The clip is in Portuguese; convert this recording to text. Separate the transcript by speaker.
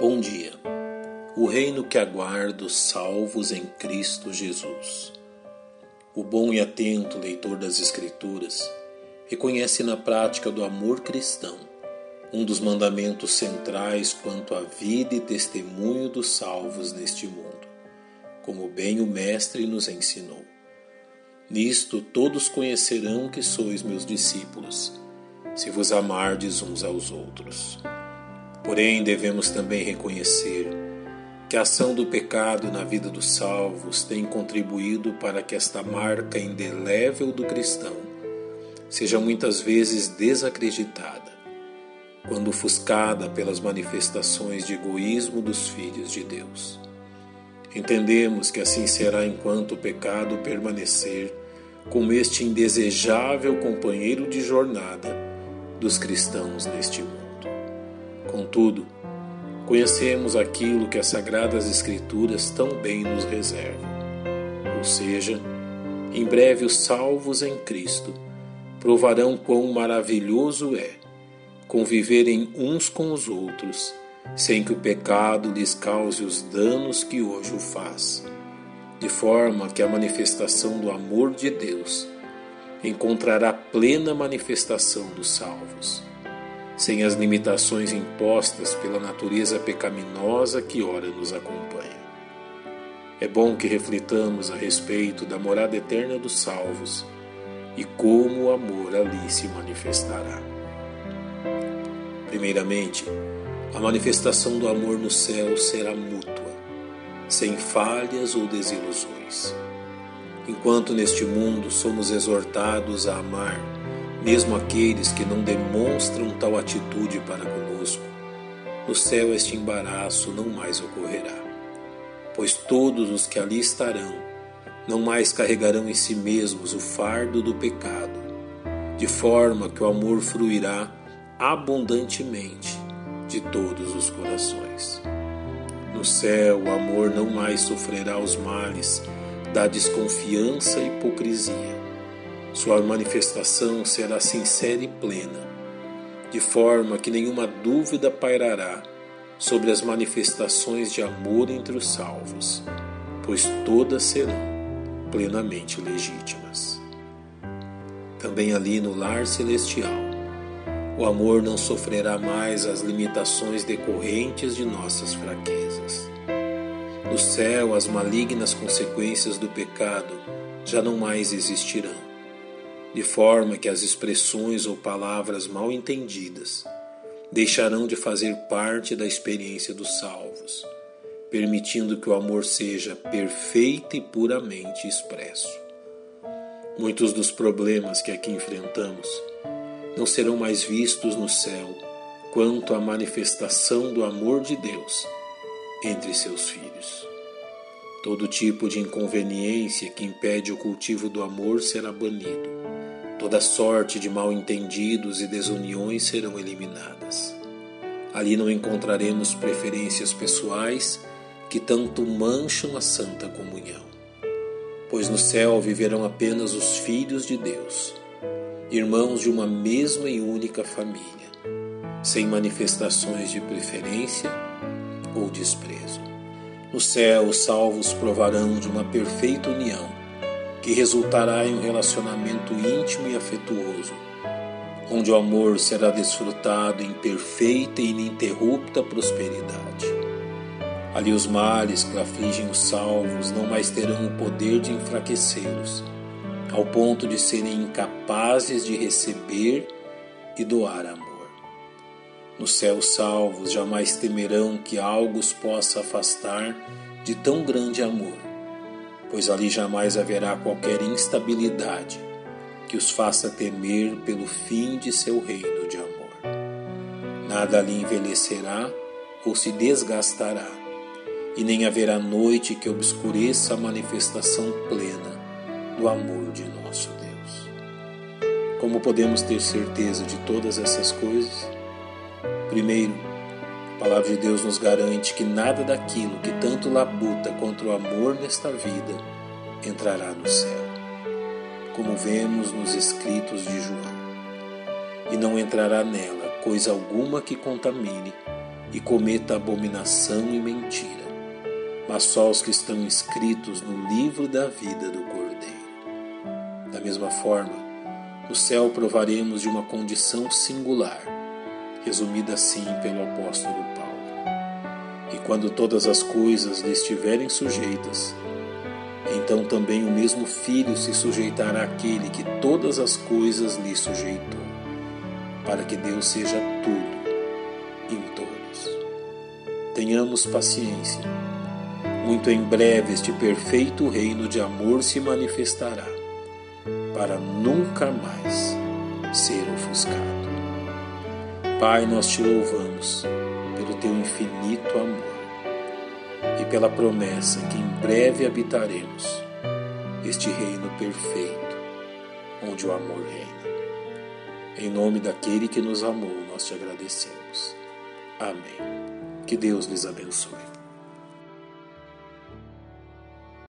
Speaker 1: Bom dia. O reino que aguardo, salvos em Cristo Jesus. O bom e atento leitor das Escrituras reconhece na prática do amor cristão um dos mandamentos centrais quanto à vida e testemunho dos salvos neste mundo, como bem o Mestre nos ensinou. Nisto todos conhecerão que sois meus discípulos, se vos amardes uns aos outros. Porém, devemos também reconhecer que a ação do pecado na vida dos salvos tem contribuído para que esta marca indelével do cristão seja muitas vezes desacreditada, quando ofuscada pelas manifestações de egoísmo dos filhos de Deus. Entendemos que assim será enquanto o pecado permanecer como este indesejável companheiro de jornada dos cristãos neste mundo. Contudo, conhecemos aquilo que as Sagradas Escrituras tão bem nos reservam. Ou seja, em breve os salvos em Cristo provarão quão maravilhoso é conviverem uns com os outros, sem que o pecado lhes cause os danos que hoje o faz, de forma que a manifestação do amor de Deus encontrará plena manifestação dos salvos sem as limitações impostas pela natureza pecaminosa que ora nos acompanha. É bom que reflitamos a respeito da morada eterna dos salvos e como o amor ali se manifestará. Primeiramente, a manifestação do amor no céu será mútua, sem falhas ou desilusões. Enquanto neste mundo somos exortados a amar, mesmo aqueles que não demonstram tal atitude para conosco, no céu este embaraço não mais ocorrerá, pois todos os que ali estarão não mais carregarão em si mesmos o fardo do pecado, de forma que o amor fruirá abundantemente de todos os corações. No céu, o amor não mais sofrerá os males da desconfiança e hipocrisia sua manifestação será sincera e plena, de forma que nenhuma dúvida pairará sobre as manifestações de amor entre os salvos, pois todas serão plenamente legítimas. Também ali no lar celestial, o amor não sofrerá mais as limitações decorrentes de nossas fraquezas. No céu, as malignas consequências do pecado já não mais existirão de forma que as expressões ou palavras mal entendidas deixarão de fazer parte da experiência dos salvos, permitindo que o amor seja perfeito e puramente expresso. Muitos dos problemas que aqui enfrentamos não serão mais vistos no céu quanto à manifestação do amor de Deus entre seus filhos. Todo tipo de inconveniência que impede o cultivo do amor será banido Toda sorte de mal-entendidos e desuniões serão eliminadas. Ali não encontraremos preferências pessoais que tanto mancham a santa comunhão, pois no céu viverão apenas os filhos de Deus, irmãos de uma mesma e única família, sem manifestações de preferência ou desprezo. No céu, os salvos provarão de uma perfeita união que resultará em um relacionamento íntimo e afetuoso, onde o amor será desfrutado em perfeita e ininterrupta prosperidade. Ali os males que afligem os salvos não mais terão o poder de enfraquecê-los, ao ponto de serem incapazes de receber e doar amor. No céu, salvos jamais temerão que algo os possa afastar de tão grande amor pois ali jamais haverá qualquer instabilidade que os faça temer pelo fim de seu reino de amor. Nada ali envelhecerá ou se desgastará, e nem haverá noite que obscureça a manifestação plena do amor de nosso Deus. Como podemos ter certeza de todas essas coisas? Primeiro, a palavra de Deus nos garante que nada daquilo que tanto labuta contra o amor nesta vida entrará no céu, como vemos nos escritos de João. E não entrará nela coisa alguma que contamine e cometa abominação e mentira, mas só os que estão inscritos no livro da vida do Cordeiro. Da mesma forma, no céu provaremos de uma condição singular, resumida assim pelo apóstolo Paulo. E quando todas as coisas lhe estiverem sujeitas, então também o mesmo Filho se sujeitará àquele que todas as coisas lhe sujeitou, para que Deus seja tudo em todos. Tenhamos paciência. Muito em breve este perfeito reino de amor se manifestará, para nunca mais ser ofuscado. Pai, nós te louvamos pelo teu infinito amor e pela promessa que em breve habitaremos este reino perfeito, onde o amor reina. Em nome daquele que nos amou, nós te agradecemos. Amém. Que Deus lhes abençoe.